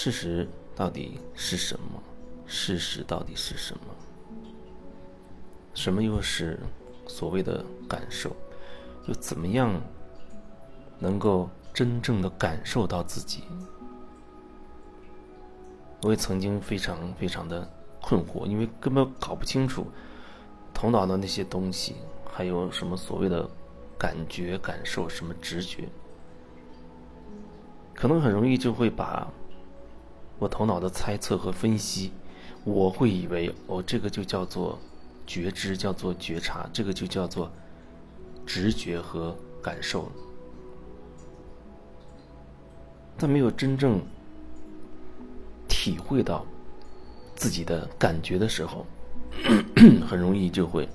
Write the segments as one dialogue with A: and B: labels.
A: 事实到底是什么？事实到底是什么？什么又是所谓的感受？又怎么样能够真正的感受到自己？我也曾经非常非常的困惑，因为根本搞不清楚头脑的那些东西，还有什么所谓的感觉、感受、什么直觉，可能很容易就会把我头脑的猜测和分析，我会以为哦，这个就叫做觉知，叫做觉察，这个就叫做直觉和感受，但没有真正。体会到自己的感觉的时候，很容易就会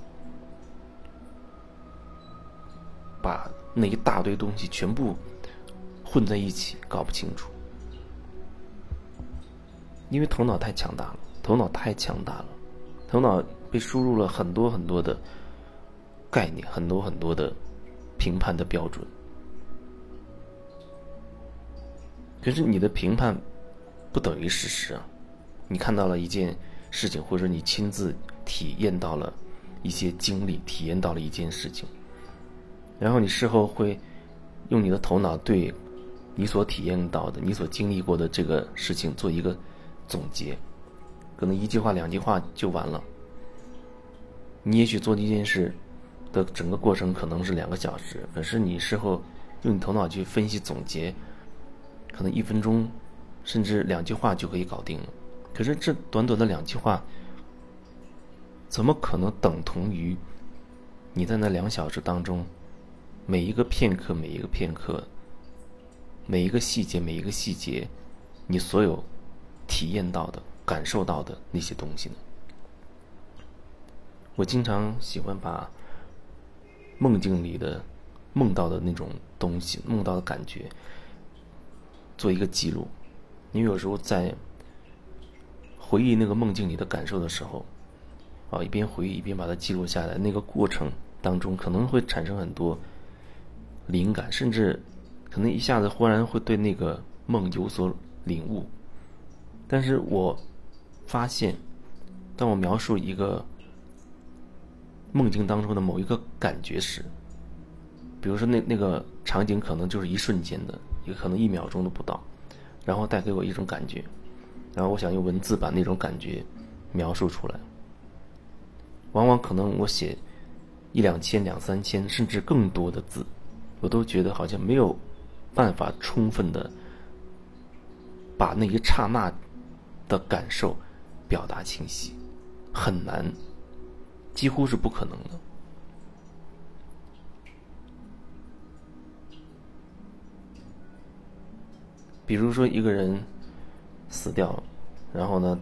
A: 把那一大堆东西全部混在一起，搞不清楚。因为头脑太强大了，头脑太强大了，头脑被输入了很多很多的概念，很多很多的评判的标准。可是你的评判。不等于事实啊！你看到了一件事情，或者你亲自体验到了一些经历，体验到了一件事情，然后你事后会用你的头脑对你所体验到的、你所经历过的这个事情做一个总结，可能一句话、两句话就完了。你也许做这件事的整个过程可能是两个小时，可是你事后用你头脑去分析总结，可能一分钟。甚至两句话就可以搞定了，可是这短短的两句话，怎么可能等同于你在那两小时当中每一个片刻、每一个片刻、每一个细节、每一个细节，你所有体验到的、感受到的那些东西呢？我经常喜欢把梦境里的梦到的那种东西、梦到的感觉做一个记录。你有时候在回忆那个梦境里的感受的时候，啊，一边回忆一边把它记录下来，那个过程当中可能会产生很多灵感，甚至可能一下子忽然会对那个梦有所领悟。但是我发现，当我描述一个梦境当中的某一个感觉时，比如说那那个场景可能就是一瞬间的，也可能一秒钟都不到。然后带给我一种感觉，然后我想用文字把那种感觉描述出来。往往可能我写一两千、两三千，甚至更多的字，我都觉得好像没有办法充分的把那一刹那的感受表达清晰，很难，几乎是不可能的。比如说一个人死掉了，然后呢，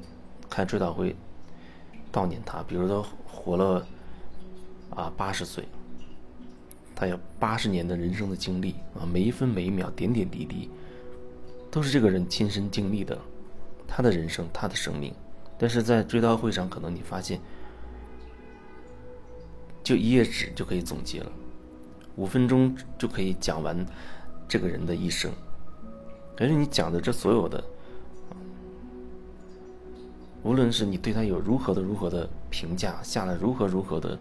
A: 开追悼会悼念他。比如说活了啊八十岁，他有八十年的人生的经历啊，每一分每一秒点点滴滴都是这个人亲身经历的，他的人生，他的生命。但是在追悼会上，可能你发现，就一页纸就可以总结了，五分钟就可以讲完这个人的一生。可是你讲的这所有的，无论是你对他有如何的如何的评价，下了如何如何的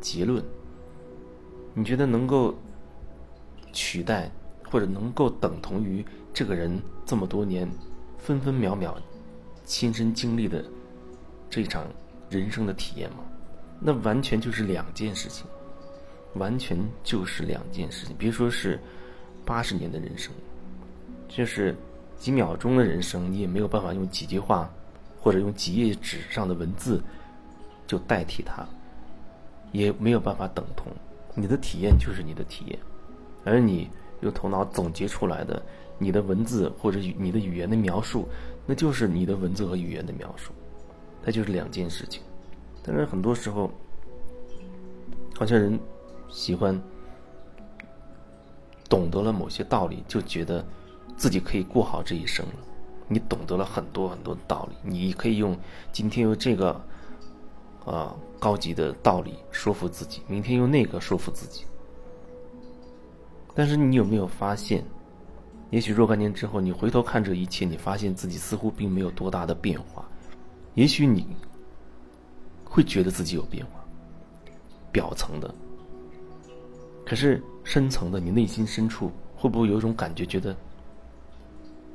A: 结论，你觉得能够取代或者能够等同于这个人这么多年分分秒秒亲身经历的这场人生的体验吗？那完全就是两件事情，完全就是两件事情。别说是八十年的人生。就是几秒钟的人生，你也没有办法用几句话，或者用几页纸上的文字就代替它，也没有办法等同。你的体验就是你的体验，而你用头脑总结出来的你的文字或者你的语言的描述，那就是你的文字和语言的描述，它就是两件事情。但是很多时候，好像人喜欢懂得了某些道理，就觉得。自己可以过好这一生了，你懂得了很多很多道理，你可以用今天用这个啊高级的道理说服自己，明天用那个说服自己。但是你有没有发现，也许若干年之后，你回头看这一切，你发现自己似乎并没有多大的变化。也许你会觉得自己有变化，表层的。可是深层的，你内心深处会不会有一种感觉，觉得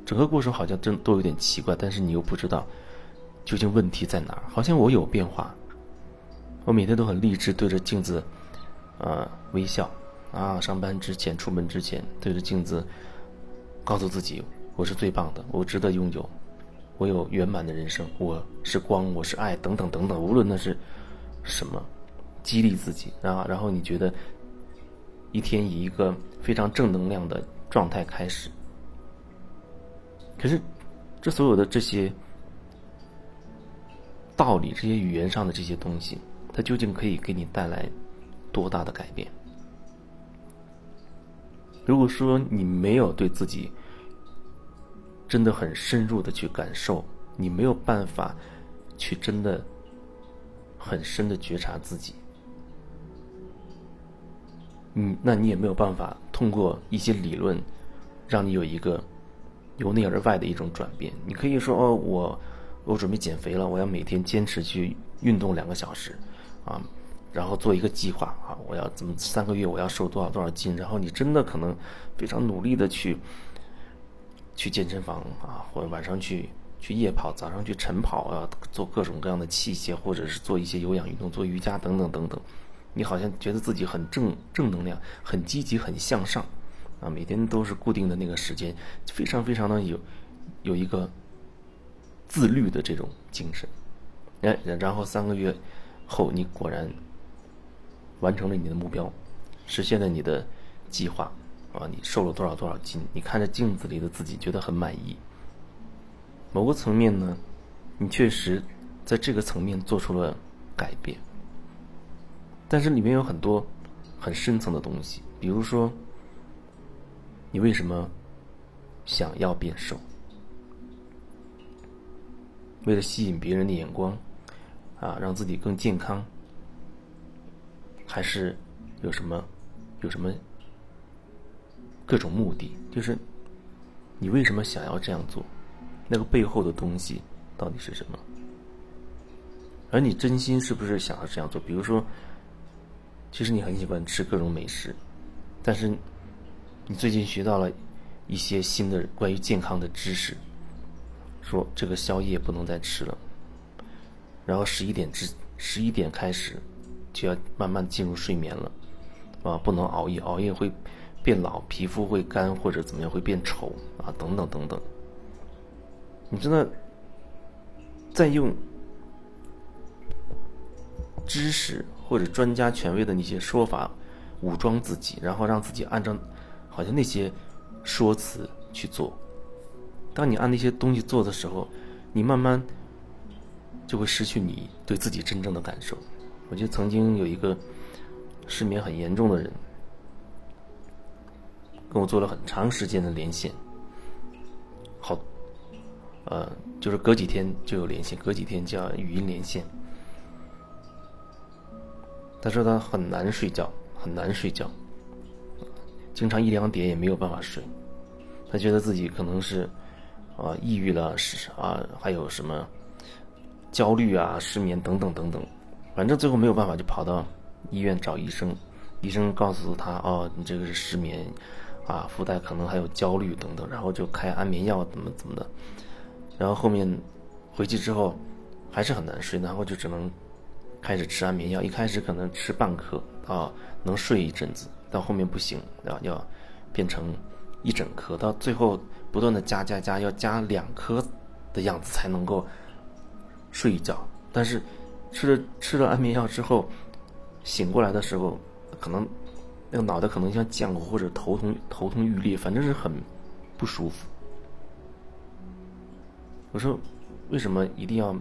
A: 整个过程好像真都有点奇怪，但是你又不知道究竟问题在哪儿？好像我有变化，我每天都很励志，对着镜子，呃，微笑啊，上班之前、出门之前，对着镜子告诉自己，我是最棒的，我值得拥有，我有圆满的人生，我是光，我是爱，等等等等，无论那是什么，激励自己啊，然后你觉得。一天以一个非常正能量的状态开始，可是，这所有的这些道理、这些语言上的这些东西，它究竟可以给你带来多大的改变？如果说你没有对自己真的很深入的去感受，你没有办法去真的很深的觉察自己。嗯，那你也没有办法通过一些理论，让你有一个由内而外的一种转变。你可以说哦，我我准备减肥了，我要每天坚持去运动两个小时，啊，然后做一个计划啊，我要怎么三个月我要瘦多少多少斤？然后你真的可能非常努力的去去健身房啊，或者晚上去去夜跑，早上去晨跑啊，做各种各样的器械，或者是做一些有氧运动，做瑜伽等等等等。你好像觉得自己很正正能量，很积极，很向上，啊，每天都是固定的那个时间，非常非常的有有一个自律的这种精神，哎，然后三个月后，你果然完成了你的目标，实现了你的计划，啊，你瘦了多少多少斤？你看着镜子里的自己，觉得很满意。某个层面呢，你确实在这个层面做出了改变。但是里面有很多很深层的东西，比如说，你为什么想要变瘦？为了吸引别人的眼光，啊，让自己更健康，还是有什么有什么各种目的？就是你为什么想要这样做？那个背后的东西到底是什么？而你真心是不是想要这样做？比如说。其实你很喜欢吃各种美食，但是你最近学到了一些新的关于健康的知识，说这个宵夜不能再吃了，然后十一点之十一点开始就要慢慢进入睡眠了，啊，不能熬夜，熬夜会变老，皮肤会干或者怎么样会变丑啊，等等等等。你真的在用知识？或者专家权威的那些说法，武装自己，然后让自己按照好像那些说辞去做。当你按那些东西做的时候，你慢慢就会失去你对自己真正的感受。我记得曾经有一个失眠很严重的人，跟我做了很长时间的连线，好，呃，就是隔几天就有连线，隔几天叫语音连线。他说他很难睡觉，很难睡觉，经常一两点也没有办法睡。他觉得自己可能是啊抑郁了，是啊还有什么焦虑啊、失眠等等等等。反正最后没有办法，就跑到医院找医生。医生告诉他：“哦，你这个是失眠啊，附带可能还有焦虑等等。”然后就开安眠药，怎么怎么的。然后后面回去之后还是很难睡，然后就只能。开始吃安眠药，一开始可能吃半颗啊，能睡一阵子，到后面不行，啊，要变成一整颗，到最后不断的加加加，要加两颗的样子才能够睡一觉。但是吃了吃了安眠药之后，醒过来的时候，可能那个脑袋可能像浆糊或者头痛头痛欲裂，反正是很不舒服。我说，为什么一定要？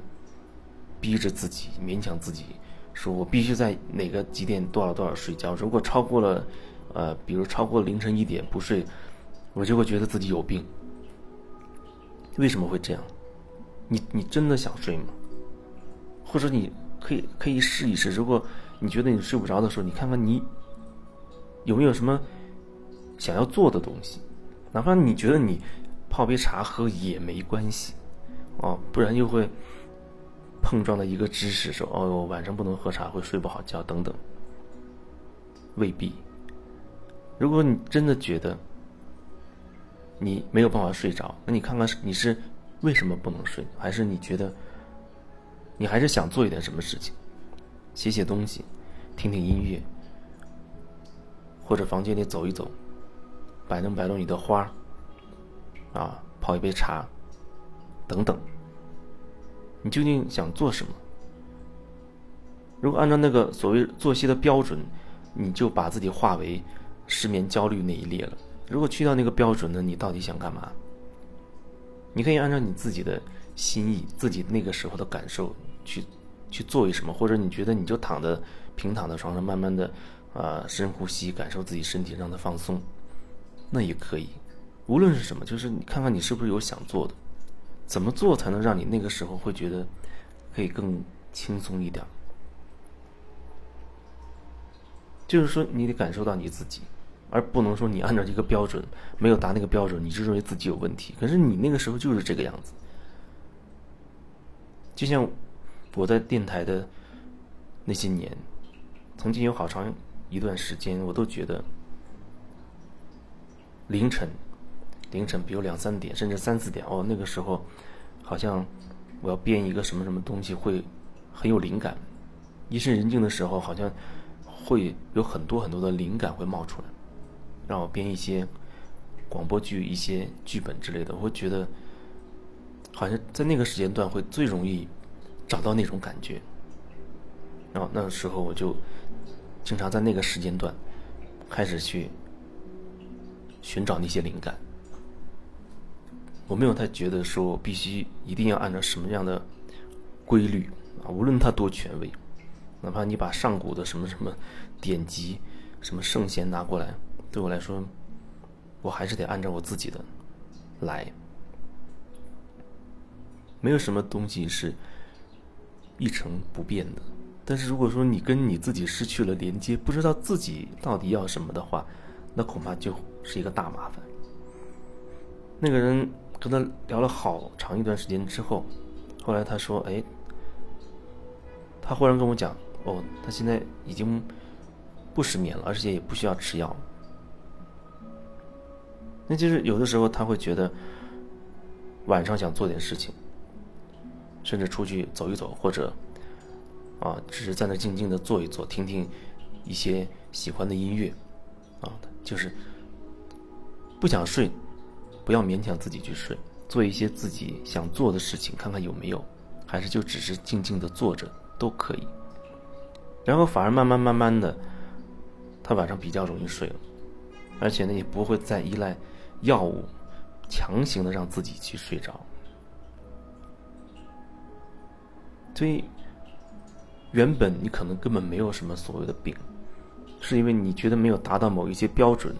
A: 逼着自己，勉强自己，说我必须在哪个几点多少多少睡觉。如果超过了，呃，比如超过凌晨一点不睡，我就会觉得自己有病。为什么会这样？你你真的想睡吗？或者你可以可以试一试。如果你觉得你睡不着的时候，你看看你有没有什么想要做的东西哪怕你觉得你泡杯茶喝也没关系，哦，不然又会碰撞到一个知识说，哦，晚上不能喝茶会睡不好觉等等，未必。如果你真的觉得你没有办法睡着，那你看看你是为什么不能睡，还是你觉得你还是想做一点什么事情，写写东西，听听音乐，或者房间里走一走。摆弄摆弄你的花啊，泡一杯茶，等等。你究竟想做什么？如果按照那个所谓作息的标准，你就把自己划为失眠焦虑那一列了。如果去掉那个标准呢，你到底想干嘛？你可以按照你自己的心意、自己那个时候的感受去去做一什么，或者你觉得你就躺在平躺在床上，慢慢的啊深呼吸，感受自己身体让它放松。那也可以，无论是什么，就是你看看你是不是有想做的，怎么做才能让你那个时候会觉得可以更轻松一点？就是说，你得感受到你自己，而不能说你按照一个标准没有达那个标准，你就认为自己有问题。可是你那个时候就是这个样子。就像我在电台的那些年，曾经有好长一段时间，我都觉得。凌晨，凌晨，比如两三点，甚至三四点，哦，那个时候，好像我要编一个什么什么东西，会很有灵感。夜深人静的时候，好像会有很多很多的灵感会冒出来，让我编一些广播剧、一些剧本之类的。我会觉得，好像在那个时间段会最容易找到那种感觉。然后那个时候，我就经常在那个时间段开始去。寻找那些灵感，我没有太觉得说必须一定要按照什么样的规律啊，无论它多权威，哪怕你把上古的什么什么典籍、什么圣贤拿过来，对我来说，我还是得按照我自己的来。没有什么东西是一成不变的，但是如果说你跟你自己失去了连接，不知道自己到底要什么的话，那恐怕就是一个大麻烦。那个人跟他聊了好长一段时间之后，后来他说：“哎，他忽然跟我讲，哦，他现在已经不失眠了，而且也不需要吃药。那就是有的时候他会觉得晚上想做点事情，甚至出去走一走，或者啊，只是在那静静的坐一坐，听听一些喜欢的音乐，啊。”就是不想睡，不要勉强自己去睡，做一些自己想做的事情，看看有没有，还是就只是静静的坐着都可以。然后反而慢慢慢慢的，他晚上比较容易睡了，而且呢也不会再依赖药物，强行的让自己去睡着。所以原本你可能根本没有什么所谓的病。是因为你觉得没有达到某一些标准，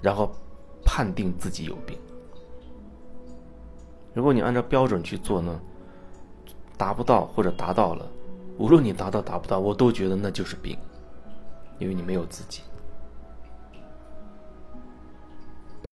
A: 然后判定自己有病。如果你按照标准去做呢，达不到或者达到了，无论你达到达不到，我都觉得那就是病，因为你没有自己。